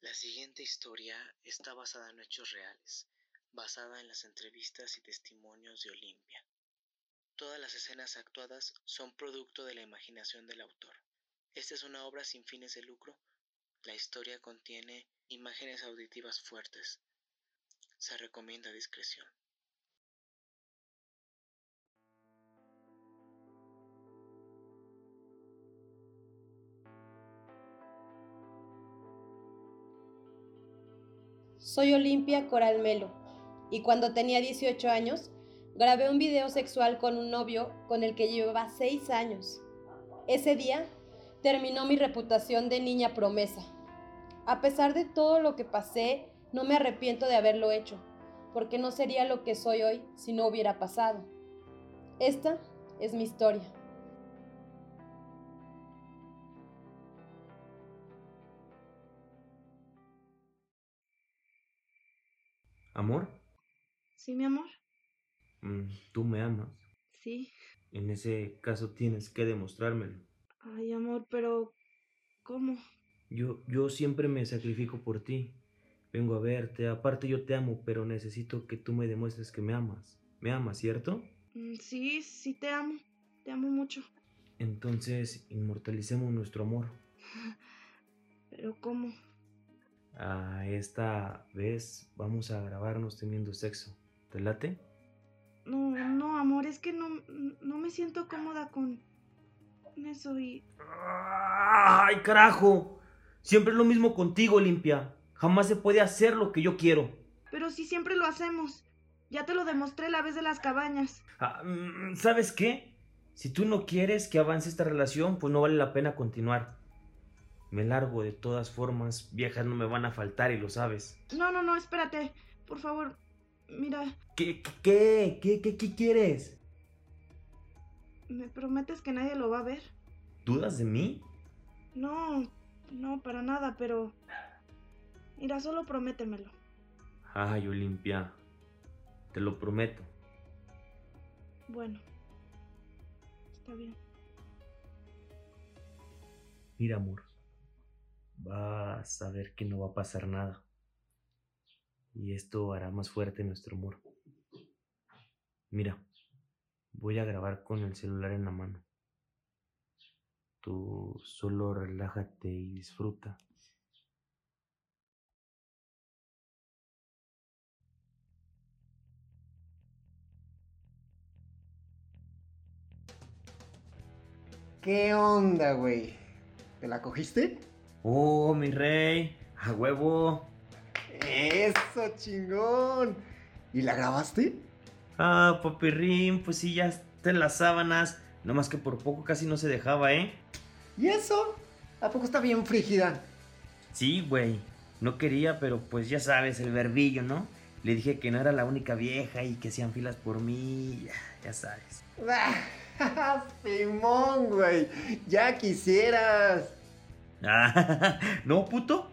La siguiente historia está basada en hechos reales, basada en las entrevistas y testimonios de Olimpia. Todas las escenas actuadas son producto de la imaginación del autor. Esta es una obra sin fines de lucro. La historia contiene imágenes auditivas fuertes. Se recomienda discreción. Soy Olimpia Coral Melo y cuando tenía 18 años grabé un video sexual con un novio con el que llevaba 6 años. Ese día terminó mi reputación de niña promesa. A pesar de todo lo que pasé, no me arrepiento de haberlo hecho, porque no sería lo que soy hoy si no hubiera pasado. Esta es mi historia. ¿Amor? Sí, mi amor. Mm, ¿Tú me amas? Sí. En ese caso tienes que demostrármelo. Ay, amor, pero ¿cómo? Yo, yo siempre me sacrifico por ti. Vengo a verte. Aparte yo te amo, pero necesito que tú me demuestres que me amas. ¿Me amas, cierto? Mm, Sí, sí te amo. Te amo mucho. Entonces inmortalicemos nuestro amor. Pero ¿cómo? A esta vez vamos a grabarnos teniendo sexo. ¿Te late? No, no, amor, es que no, no me siento cómoda con eso y... ¡Ay, carajo! Siempre es lo mismo contigo, Limpia. Jamás se puede hacer lo que yo quiero. Pero si siempre lo hacemos. Ya te lo demostré la vez de las cabañas. Ah, mm, ¿Sabes qué? Si tú no quieres que avance esta relación, pues no vale la pena continuar. Me largo de todas formas, viejas no me van a faltar y lo sabes. No, no, no, espérate. Por favor, mira, ¿Qué, qué, qué, qué, qué quieres? ¿me prometes que nadie lo va a ver? ¿Dudas de mí? No, no, para nada, pero... Mira, solo prométemelo. Ay, Olimpia, te lo prometo. Bueno. Está bien. Mira, amor, vas a ver que no va a pasar nada. Y esto hará más fuerte nuestro amor. Mira, voy a grabar con el celular en la mano. Tú solo relájate y disfruta. ¿Qué onda, güey? ¿Te la cogiste? Oh, mi rey, a huevo. Eso, chingón. ¿Y la grabaste? Ah, papirrín, pues sí, ya está en las sábanas. No más que por poco casi no se dejaba, ¿eh? ¿Y eso? ¿A poco está bien frígida? Sí, güey. No quería, pero pues ya sabes, el verbillo, ¿no? Le dije que no era la única vieja y que hacían filas por mí. Ya, ya sabes. Simón, güey. Ya quisieras. Ah, no, puto.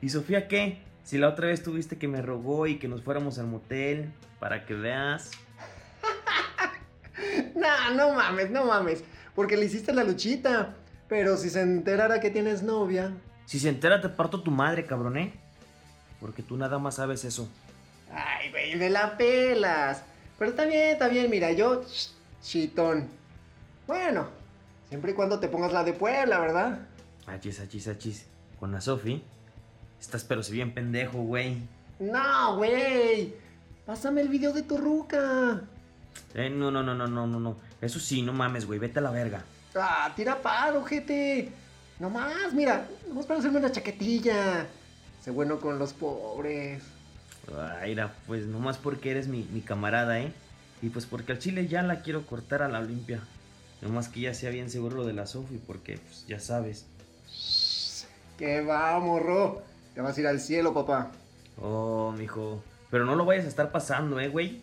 ¿Y Sofía qué? Si la otra vez tuviste que me rogó y que nos fuéramos al motel, para que veas. No, no mames, no mames. Porque le hiciste la luchita. Pero si se enterara que tienes novia. Si se entera, te parto tu madre, cabrón, ¿eh? Porque tú nada más sabes eso. Ay, güey, me la pelas. Pero está bien, está bien, mira, yo. ch- Chitón. Bueno, siempre y cuando te pongas la de Puebla, ¿verdad? Achis, achis, achis. Con la Sofi. Estás pero si bien pendejo, güey. No, güey. Pásame el video de tu ruca. Eh, no, no, no, no, no, no, no. Eso sí, no mames, güey. Vete a la verga. Ah, tira paro, gente. No más, mira. Vamos para hacerme una chaquetilla. Sé bueno con los pobres. Ay, mira, pues nomás porque eres mi, mi camarada, ¿eh? Y pues porque al chile ya la quiero cortar a la Olimpia. Nomás que ya sea bien seguro lo de la Sofi, porque pues ya sabes. Que va, morro. Te vas a ir al cielo, papá. Oh, mijo. Pero no lo vayas a estar pasando, ¿eh, güey?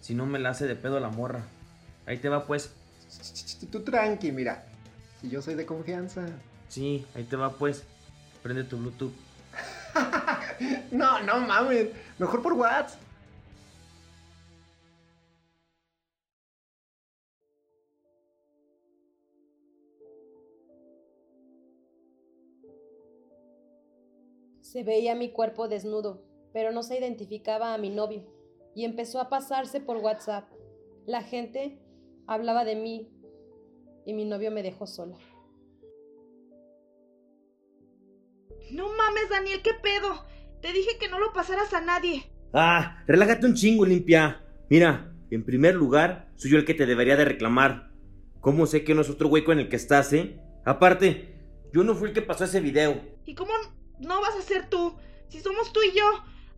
Si no me la hace de pedo la morra. Ahí te va, pues. Tú tranqui, mira. Si yo soy de confianza. Sí, ahí te va, pues. Prende tu Bluetooth. No, no mames. Mejor por WhatsApp. Se veía mi cuerpo desnudo, pero no se identificaba a mi novio, y empezó a pasarse por WhatsApp. La gente hablaba de mí y mi novio me dejó sola. No mames, Daniel, ¿qué pedo? Te dije que no lo pasaras a nadie. Ah, relájate un chingo, limpia. Mira, en primer lugar, soy yo el que te debería de reclamar. ¿Cómo sé que no es otro hueco en el que estás, eh? Aparte, yo no fui el que pasó ese video. ¿Y cómo no vas a ser tú? Si somos tú y yo.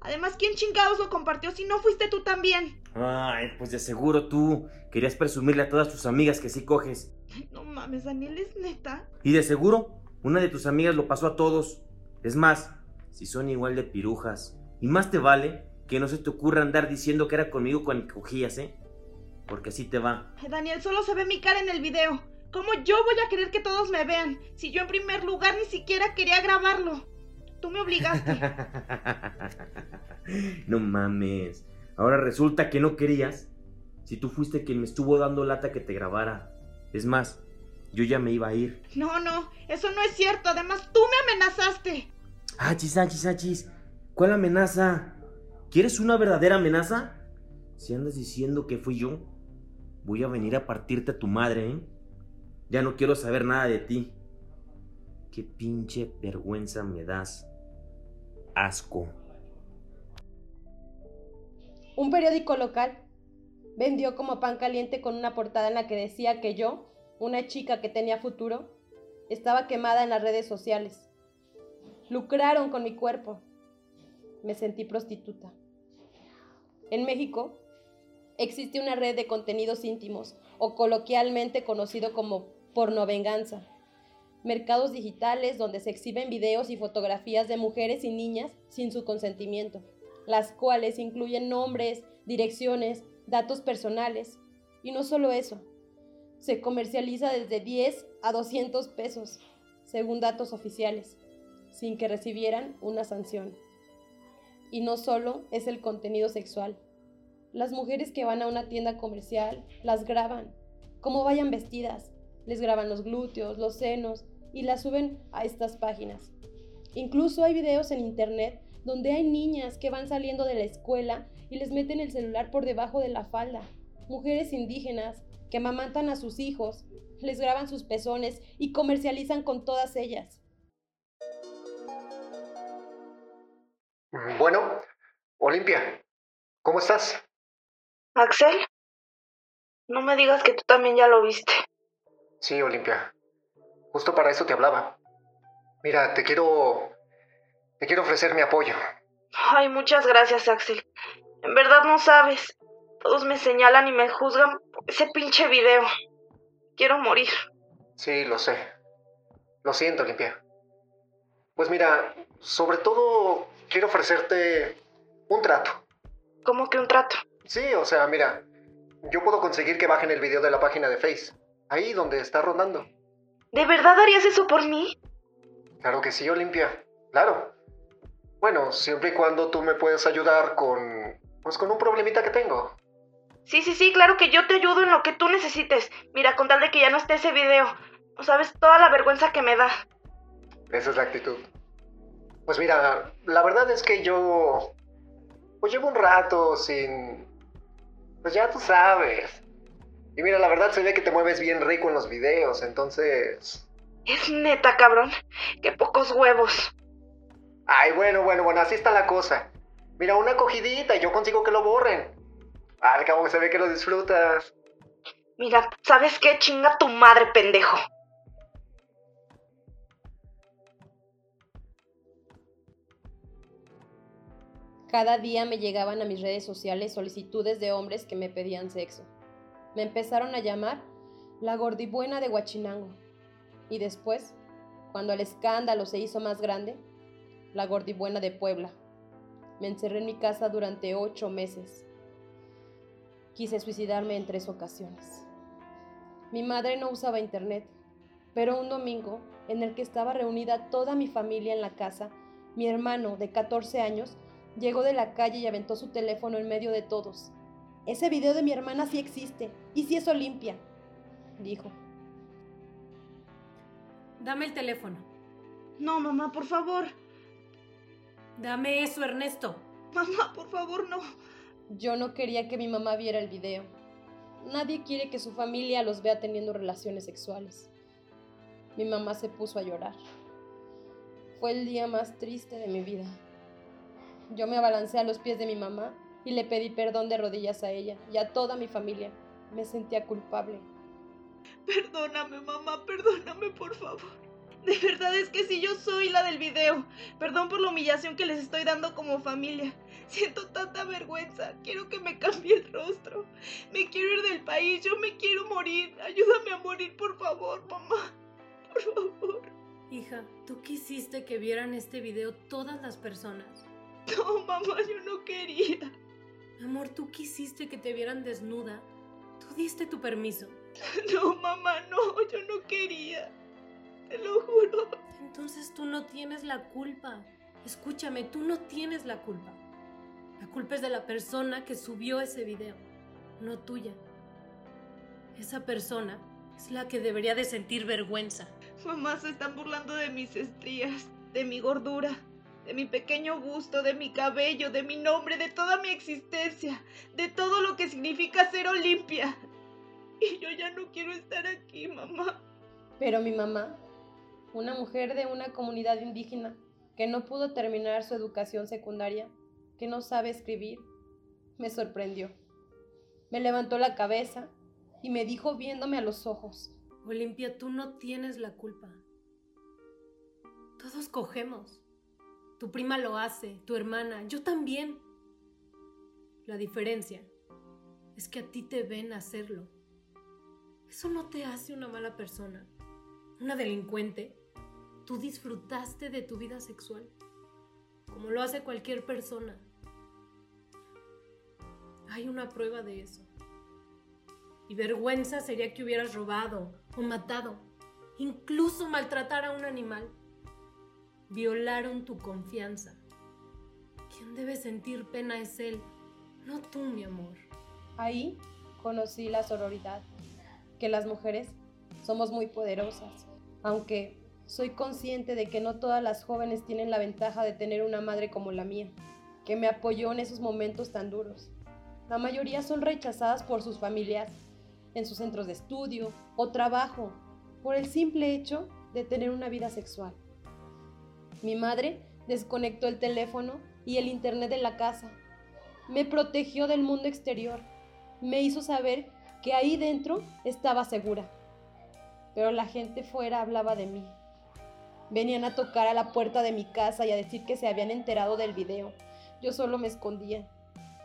Además, ¿quién chingados lo compartió si no fuiste tú también? Ay, pues de seguro tú querías presumirle a todas tus amigas que sí coges. No mames, Daniel, ¿es neta? Y de seguro, una de tus amigas lo pasó a todos. Es más, si son igual de pirujas. Y más te vale que no se te ocurra andar diciendo que era conmigo que cogías, ¿eh? Porque así te va. Ay, Daniel, solo se ve mi cara en el video. ¿Cómo yo voy a querer que todos me vean? Si yo en primer lugar ni siquiera quería grabarlo. Tú me obligaste. no mames. Ahora resulta que no querías. Si tú fuiste quien me estuvo dando lata que te grabara. Es más, yo ya me iba a ir. No, no, eso no es cierto. Además, tú me amenazaste. Achis, achis, achis. ¿Cuál amenaza? ¿Quieres una verdadera amenaza? Si andas diciendo que fui yo, voy a venir a partirte a tu madre, ¿eh? Ya no quiero saber nada de ti. Qué pinche vergüenza me das. Asco. Un periódico local vendió como pan caliente con una portada en la que decía que yo, una chica que tenía futuro, estaba quemada en las redes sociales. Lucraron con mi cuerpo. Me sentí prostituta. En México existe una red de contenidos íntimos, o coloquialmente conocido como pornovenganza. Mercados digitales donde se exhiben videos y fotografías de mujeres y niñas sin su consentimiento, las cuales incluyen nombres, direcciones, datos personales. Y no solo eso, se comercializa desde 10 a 200 pesos, según datos oficiales, sin que recibieran una sanción. Y no solo es el contenido sexual. Las mujeres que van a una tienda comercial las graban, como vayan vestidas, les graban los glúteos, los senos y las suben a estas páginas. Incluso hay videos en internet donde hay niñas que van saliendo de la escuela y les meten el celular por debajo de la falda. Mujeres indígenas que amamantan a sus hijos, les graban sus pezones y comercializan con todas ellas. Bueno, Olimpia, ¿cómo estás? Axel, no me digas que tú también ya lo viste. Sí, Olimpia. Justo para eso te hablaba. Mira, te quiero... Te quiero ofrecer mi apoyo. Ay, muchas gracias, Axel. En verdad no sabes. Todos me señalan y me juzgan por ese pinche video. Quiero morir. Sí, lo sé. Lo siento, Olimpia. Pues mira, sobre todo quiero ofrecerte un trato. ¿Cómo que un trato? Sí, o sea, mira, yo puedo conseguir que bajen el video de la página de Face. Ahí donde está rondando. ¿De verdad harías eso por mí? Claro que sí, Olimpia. Claro. Bueno, siempre y cuando tú me puedes ayudar con... Pues con un problemita que tengo. Sí, sí, sí, claro que yo te ayudo en lo que tú necesites. Mira, con tal de que ya no esté ese video. No sabes toda la vergüenza que me da. Esa es la actitud. Pues mira, la verdad es que yo... Pues llevo un rato sin... Pues ya tú sabes. Y mira, la verdad se ve que te mueves bien rico en los videos, entonces... Es neta, cabrón. Qué pocos huevos. Ay, bueno, bueno, bueno, así está la cosa. Mira, una cogidita y yo consigo que lo borren. Al cabo que se ve que lo disfrutas. Mira, ¿sabes qué? Chinga tu madre, pendejo. Cada día me llegaban a mis redes sociales solicitudes de hombres que me pedían sexo. Me empezaron a llamar la gordibuena de Huachinango. Y después, cuando el escándalo se hizo más grande, la gordibuena de Puebla. Me encerré en mi casa durante ocho meses. Quise suicidarme en tres ocasiones. Mi madre no usaba internet, pero un domingo, en el que estaba reunida toda mi familia en la casa, mi hermano de 14 años llegó de la calle y aventó su teléfono en medio de todos. Ese video de mi hermana sí existe, y sí es Olimpia, dijo. Dame el teléfono. No, mamá, por favor. Dame eso, Ernesto. Mamá, por favor, no. Yo no quería que mi mamá viera el video. Nadie quiere que su familia los vea teniendo relaciones sexuales. Mi mamá se puso a llorar. Fue el día más triste de mi vida. Yo me abalancé a los pies de mi mamá y le pedí perdón de rodillas a ella y a toda mi familia. Me sentía culpable. Perdóname, mamá, perdóname, por favor. De verdad es que si yo soy la del video. Perdón por la humillación que les estoy dando como familia. Siento tanta vergüenza. Quiero que me cambie el rostro. Me quiero ir del país. Yo me quiero morir. Ayúdame a morir, por favor, mamá. Por favor. Hija, tú quisiste que vieran este video todas las personas. No, mamá, yo no quería. Amor, tú quisiste que te vieran desnuda. Tú diste tu permiso. No, mamá, no, yo no quería. Te lo juro. Entonces tú no tienes la culpa. Escúchame, tú no tienes la culpa. La culpa es de la persona que subió ese video, no tuya. Esa persona es la que debería de sentir vergüenza. Mamá, se están burlando de mis estrías, de mi gordura, de mi pequeño busto, de mi cabello, de mi nombre, de toda mi existencia, de todo lo que significa ser Olimpia. Y yo ya no quiero estar aquí, mamá. Pero mi mamá, una mujer de una comunidad indígena que no pudo terminar su educación secundaria, que no sabe escribir, me sorprendió. Me levantó la cabeza y me dijo viéndome a los ojos. Olimpia, tú no tienes la culpa. Todos cogemos. Tu prima lo hace, tu hermana, yo también. La diferencia es que a ti te ven hacerlo. Eso no te hace una mala persona, una delincuente. Tú disfrutaste de tu vida sexual, como lo hace cualquier persona. Hay una prueba de eso. Y vergüenza sería que hubieras robado o matado, incluso maltratar a un animal. Violaron tu confianza. Quien debe sentir pena es él, no tú, mi amor. Ahí conocí la sororidad, que las mujeres somos muy poderosas, aunque soy consciente de que no todas las jóvenes tienen la ventaja de tener una madre como la mía, que me apoyó en esos momentos tan duros. La mayoría son rechazadas por sus familias, en sus centros de estudio o trabajo, por el simple hecho de tener una vida sexual. Mi madre desconectó el teléfono y el internet de la casa. Me protegió del mundo exterior. Me hizo saber que ahí dentro estaba segura. Pero la gente fuera hablaba de mí. Venían a tocar a la puerta de mi casa y a decir que se habían enterado del video. Yo solo me escondía.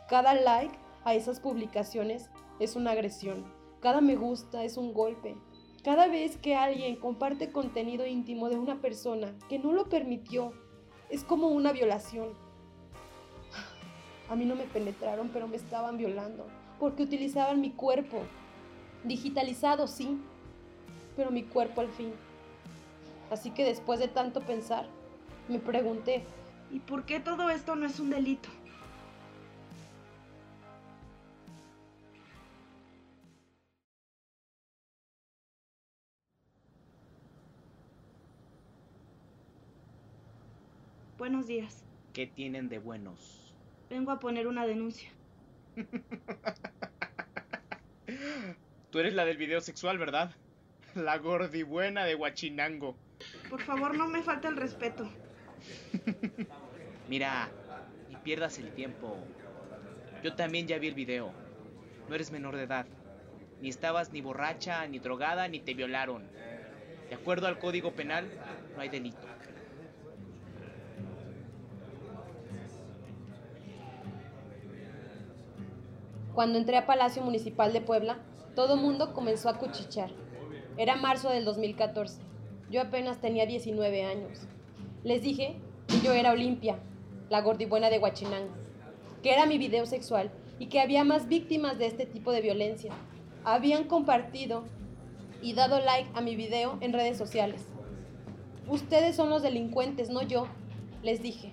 Cada like a esas publicaciones es una agresión. Cada me gusta es un golpe. Cada vez que alguien comparte contenido íntimo de una persona que no lo permitió, es como una violación. A mí no me penetraron, pero me estaban violando, porque utilizaban mi cuerpo. Digitalizado, sí, pero mi cuerpo al fin. Así que después de tanto pensar, me pregunté, ¿y por qué todo esto no es un delito? Días. ¿Qué tienen de buenos? Vengo a poner una denuncia. Tú eres la del video sexual, ¿verdad? La gordibuena de Huachinango. Por favor, no me falte el respeto. Mira, ni pierdas el tiempo. Yo también ya vi el video. No eres menor de edad. Ni estabas ni borracha, ni drogada, ni te violaron. De acuerdo al Código Penal, no hay delito. Cuando entré a Palacio Municipal de Puebla, todo mundo comenzó a cuchichear. Era marzo del 2014. Yo apenas tenía 19 años. Les dije que yo era Olimpia, la gordibuena de Huachinango, que era mi video sexual y que había más víctimas de este tipo de violencia. Habían compartido y dado like a mi video en redes sociales. Ustedes son los delincuentes, no yo, les dije.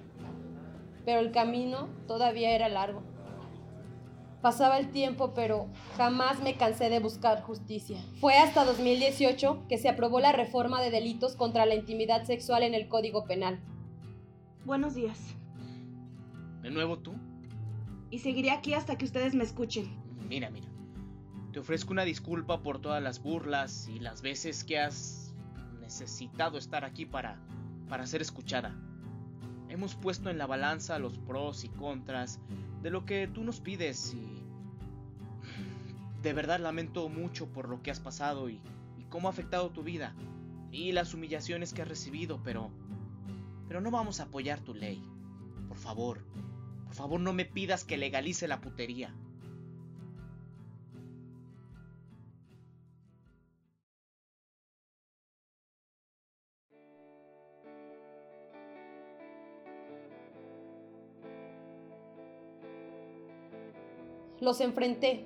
Pero el camino todavía era largo. Pasaba el tiempo, pero jamás me cansé de buscar justicia. Fue hasta 2018 que se aprobó la reforma de delitos contra la intimidad sexual en el Código Penal. Buenos días. ¿De nuevo tú? Y seguiré aquí hasta que ustedes me escuchen. Mira, mira. Te ofrezco una disculpa por todas las burlas y las veces que has necesitado estar aquí para, para ser escuchada. Hemos puesto en la balanza los pros y contras de lo que tú nos pides y... De verdad lamento mucho por lo que has pasado y, cómo ha afectado tu vida y las humillaciones que has recibido, pero... Pero no vamos a apoyar tu ley. Por favor, por favor no me pidas que legalice la putería. Los enfrenté,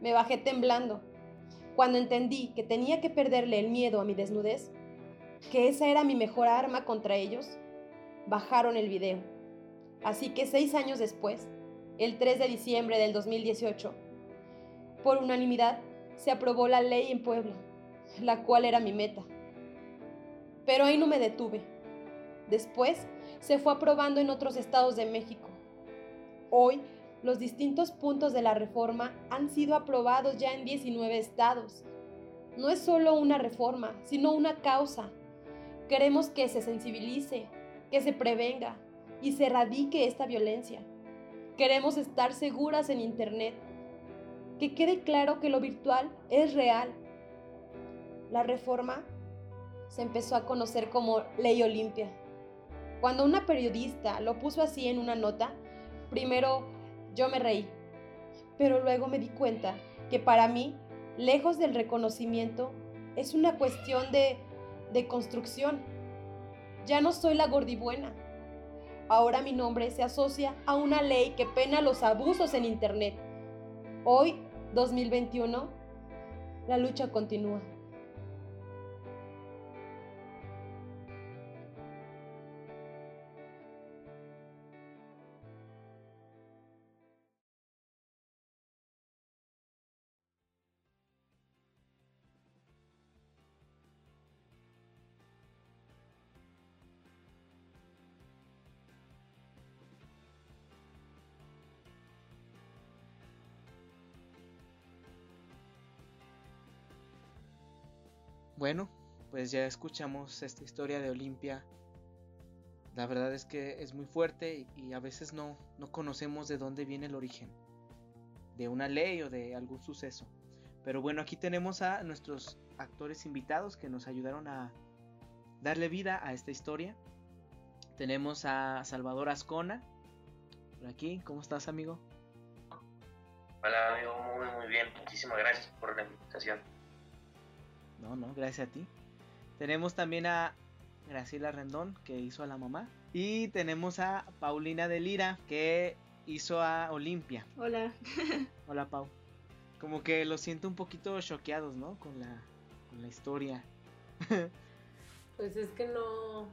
me bajé temblando. Cuando entendí que tenía que perderle el miedo a mi desnudez, que esa era mi mejor arma contra ellos, bajaron el video. Así que seis años después, el 3 de diciembre del 2018, por unanimidad se aprobó la ley en Puebla, la cual era mi meta. Pero ahí no me detuve. Después se fue aprobando en otros estados de México. Hoy los distintos puntos de la reforma han sido aprobados ya en 19 estados. No es solo una reforma, sino una causa. Queremos que se sensibilice, que se prevenga y se erradique esta violencia. Queremos estar seguras en Internet. Que quede claro que lo virtual es real. La reforma se empezó a conocer como Ley Olimpia. Cuando una periodista lo puso así en una nota, primero yo me reí, pero luego me di cuenta que para mí, lejos del reconocimiento, es una cuestión de, de construcción. Ya no soy la gordibuena. Ahora mi nombre se asocia a una ley que pena los abusos en Internet. Hoy, 2021, la lucha continúa. Bueno, pues ya escuchamos esta historia de Olimpia. La verdad es que es muy fuerte y, a veces no, no conocemos de dónde viene el origen. De una ley o de algún suceso. Pero bueno, aquí tenemos a nuestros actores invitados que nos ayudaron a darle vida a esta historia. Tenemos a Salvador Ascona. Por aquí, ¿cómo estás amigo? Hola amigo, muy muy bien. Muchísimas gracias por la invitación. No, no, gracias a ti. Tenemos también a Graciela Rendón, que hizo a la mamá. Y tenemos a Paulina de Lira, que hizo a Olimpia. Hola. Hola, Pau. Como que los siento un poquito choqueados, ¿no? Con la, con la historia. pues es que no,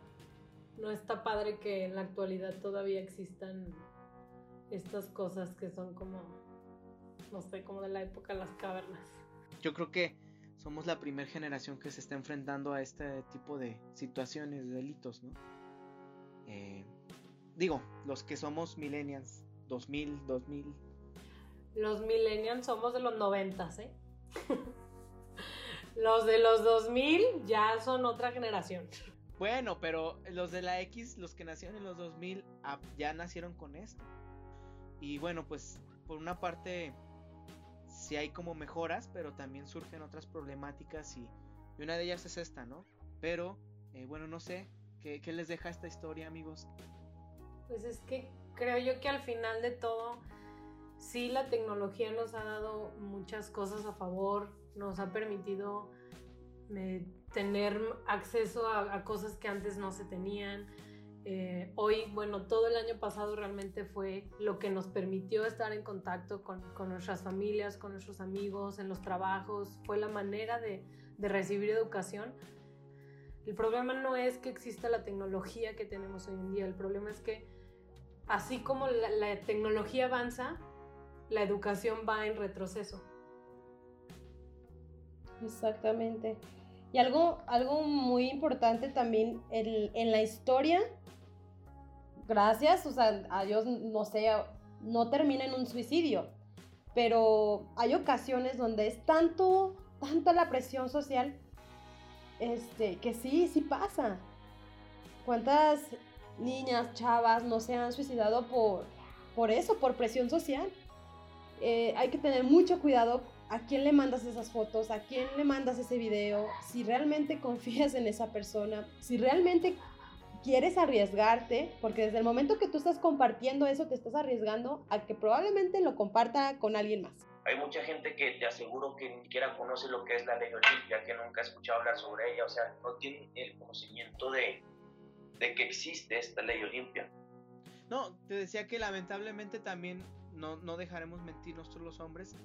no está padre que en la actualidad todavía existan estas cosas que son como, no sé, como de la época de las cavernas. Yo creo que somos la primera generación que se está enfrentando a este tipo de situaciones, de delitos, ¿no? Eh, digo, los que somos millennials, 2000, 2000. Los millennials somos de los 90, ¿eh? los de los 2000 ya son otra generación. Bueno, pero los de la X, los que nacieron en los 2000, ah, ya nacieron con esto. Y bueno, pues por una parte sí hay como mejoras, pero también surgen otras problemáticas y, una de ellas es esta, ¿no? Pero, eh, bueno, no sé, ¿qué, les deja esta historia, amigos? Pues es que creo yo que al final de todo, sí la tecnología nos ha dado muchas cosas a favor, nos ha permitido eh, tener acceso a, cosas que antes no se tenían. Eh, hoy, bueno, todo el año pasado realmente fue lo que nos permitió estar en contacto con, nuestras familias, con nuestros amigos, en los trabajos, fue la manera de, recibir educación. El problema no es que exista la tecnología que tenemos hoy en día, el problema es que así como la, la tecnología avanza, la educación va en retroceso. Exactamente. Y algo, algo muy importante también en la historia gracias, o sea, a Dios, no sé, no termina en un suicidio. Pero hay ocasiones donde es tanto, tanta la presión social, este, que sí, sí pasa. ¿Cuántas niñas, chavas no se han suicidado por, por eso, por presión social? Eh, hay que tener mucho cuidado a quién le mandas esas fotos, a quién le mandas ese video, si realmente confías en esa persona, si realmente quieres arriesgarte, porque desde el momento que tú estás compartiendo eso, te estás arriesgando a que probablemente lo comparta con alguien más. Hay mucha gente que te aseguro que ni siquiera conoce lo que es la ley olimpia, que nunca ha escuchado hablar sobre ella, o sea, no tiene el conocimiento de, de que existe esta ley olimpia. No, te decía que lamentablemente también no, no dejaremos mentir nosotros los hombres.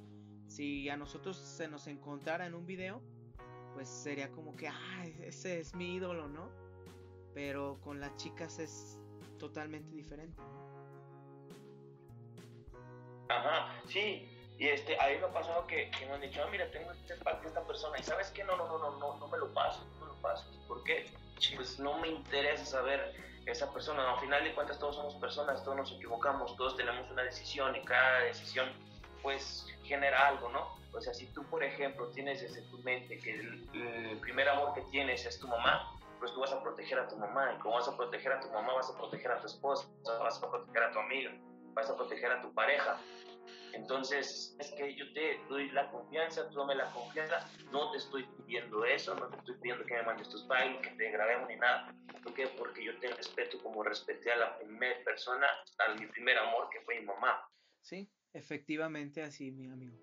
Si a nosotros se nos encontrara en un video, pues sería como que, ah, ese es mi ídolo, ¿no? Pero con las chicas es totalmente diferente. Ajá, sí. Y este, a mí me ha pasado que, me han dicho, ah, mira, tengo este pack de esta persona. Y sabes qué, no, no, no, no, no, no me lo paso, no me lo paso. ¿Por qué? Pues no me interesa saber esa persona. Al final de cuentas todos somos personas, todos nos equivocamos, todos tenemos una decisión y cada decisión pues genera algo, ¿no? O sea, si tú, por ejemplo, tienes desde tu mente que el primer amor que tienes es tu mamá, pues tú vas a proteger a tu mamá y como vas a proteger a tu mamá vas a proteger a tu esposa, vas a proteger a tu amiga, vas a proteger a tu pareja. Entonces, es que yo te doy la confianza, tú dame la confianza, no te estoy pidiendo eso, no te estoy pidiendo que me mandes tus files, que te grabemos ni nada. ¿Por qué? Porque yo te respeto como respeté a la primera persona, a mi primer amor que fue mi mamá. Sí, efectivamente así, mi amigo.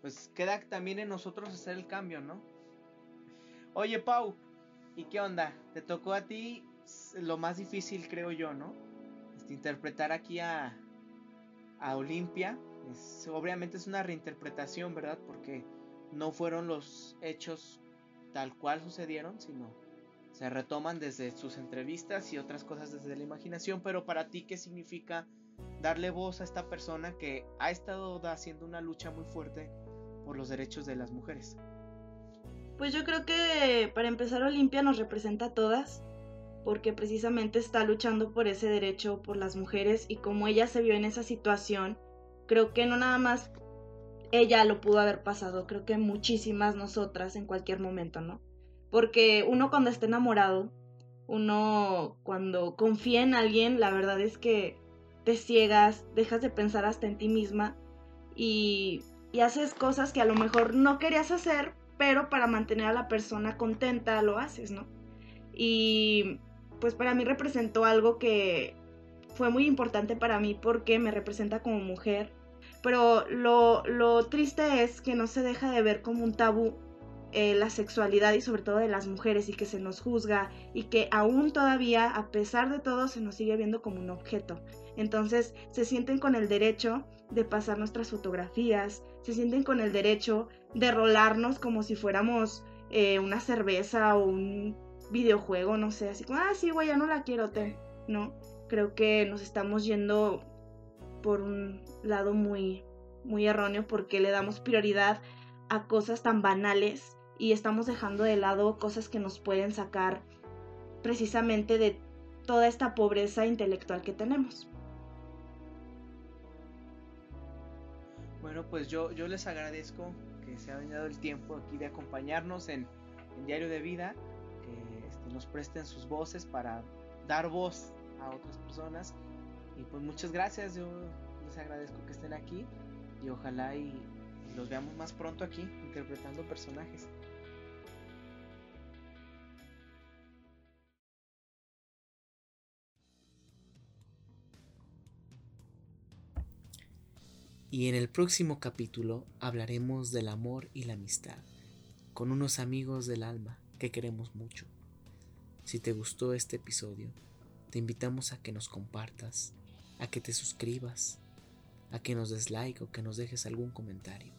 Pues queda también en nosotros hacer el cambio, ¿no? Oye, Pau, ¿Y qué onda? Te tocó a ti lo más difícil, creo yo, ¿no? Este, interpretar aquí a, a Olimpia. obviamente es una reinterpretación, ¿verdad? Porque no fueron los hechos tal cual sucedieron, sino se retoman desde sus entrevistas y otras cosas desde la imaginación. Pero para ti, ¿qué significa darle voz a esta persona que ha estado haciendo una lucha muy fuerte por los derechos de las mujeres? Pues yo creo que para empezar Olimpia nos representa a todas, porque precisamente está luchando por ese derecho por las mujeres y como ella se vio en esa situación, creo que no nada más ella lo pudo haber pasado, creo que muchísimas nosotras en cualquier momento, ¿no? Porque uno cuando está enamorado, uno cuando confía en alguien, la verdad es que te ciegas, dejas de pensar hasta en ti misma y, y haces cosas que a lo mejor no querías hacer, pero para mantener a la persona contenta lo haces, ¿no? Y pues para mí representó algo que fue muy importante para mí porque me representa como mujer, pero lo, lo triste es que no se deja de ver como un tabú eh, la sexualidad y sobre todo de las mujeres y que se nos juzga y que aún todavía, a pesar de todo, se nos sigue viendo como un objeto. Entonces se sienten con el derecho de pasar nuestras fotografías, se sienten con el derecho de rolarnos como si fuéramos eh, una cerveza o un videojuego, no sé, así como, ah, sí, güey, ya no la quiero, te, ¿no? Creo que nos estamos yendo por un lado muy, muy erróneo porque le damos prioridad a cosas tan banales y estamos dejando de lado cosas que nos pueden sacar precisamente de toda esta pobreza intelectual que tenemos. Bueno, pues yo, yo les agradezco que se hayan dado el tiempo aquí de acompañarnos en, Diario de Vida, que este, nos presten sus voces para dar voz a otras personas. Y pues muchas gracias, yo les agradezco que estén aquí y ojalá y los veamos más pronto aquí interpretando personajes. Y en el próximo capítulo hablaremos del amor y la amistad, con unos amigos del alma que queremos mucho. Si te gustó este episodio, te invitamos a que nos compartas, a que te suscribas, a que nos des like o que nos dejes algún comentario.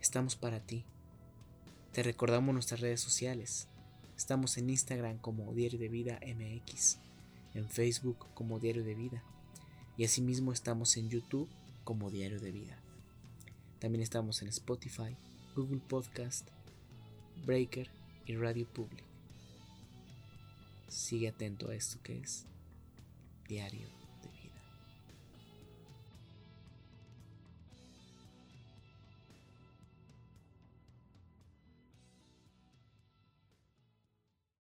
Estamos para ti. Te recordamos nuestras redes sociales. Estamos en Instagram como Diario de Vida MX, en Facebook como Diario de Vida y asimismo estamos en YouTube como Diario de Vida. También estamos en Spotify, Google Podcast, Breaker y Radio Public. Sigue atento a esto que es diario.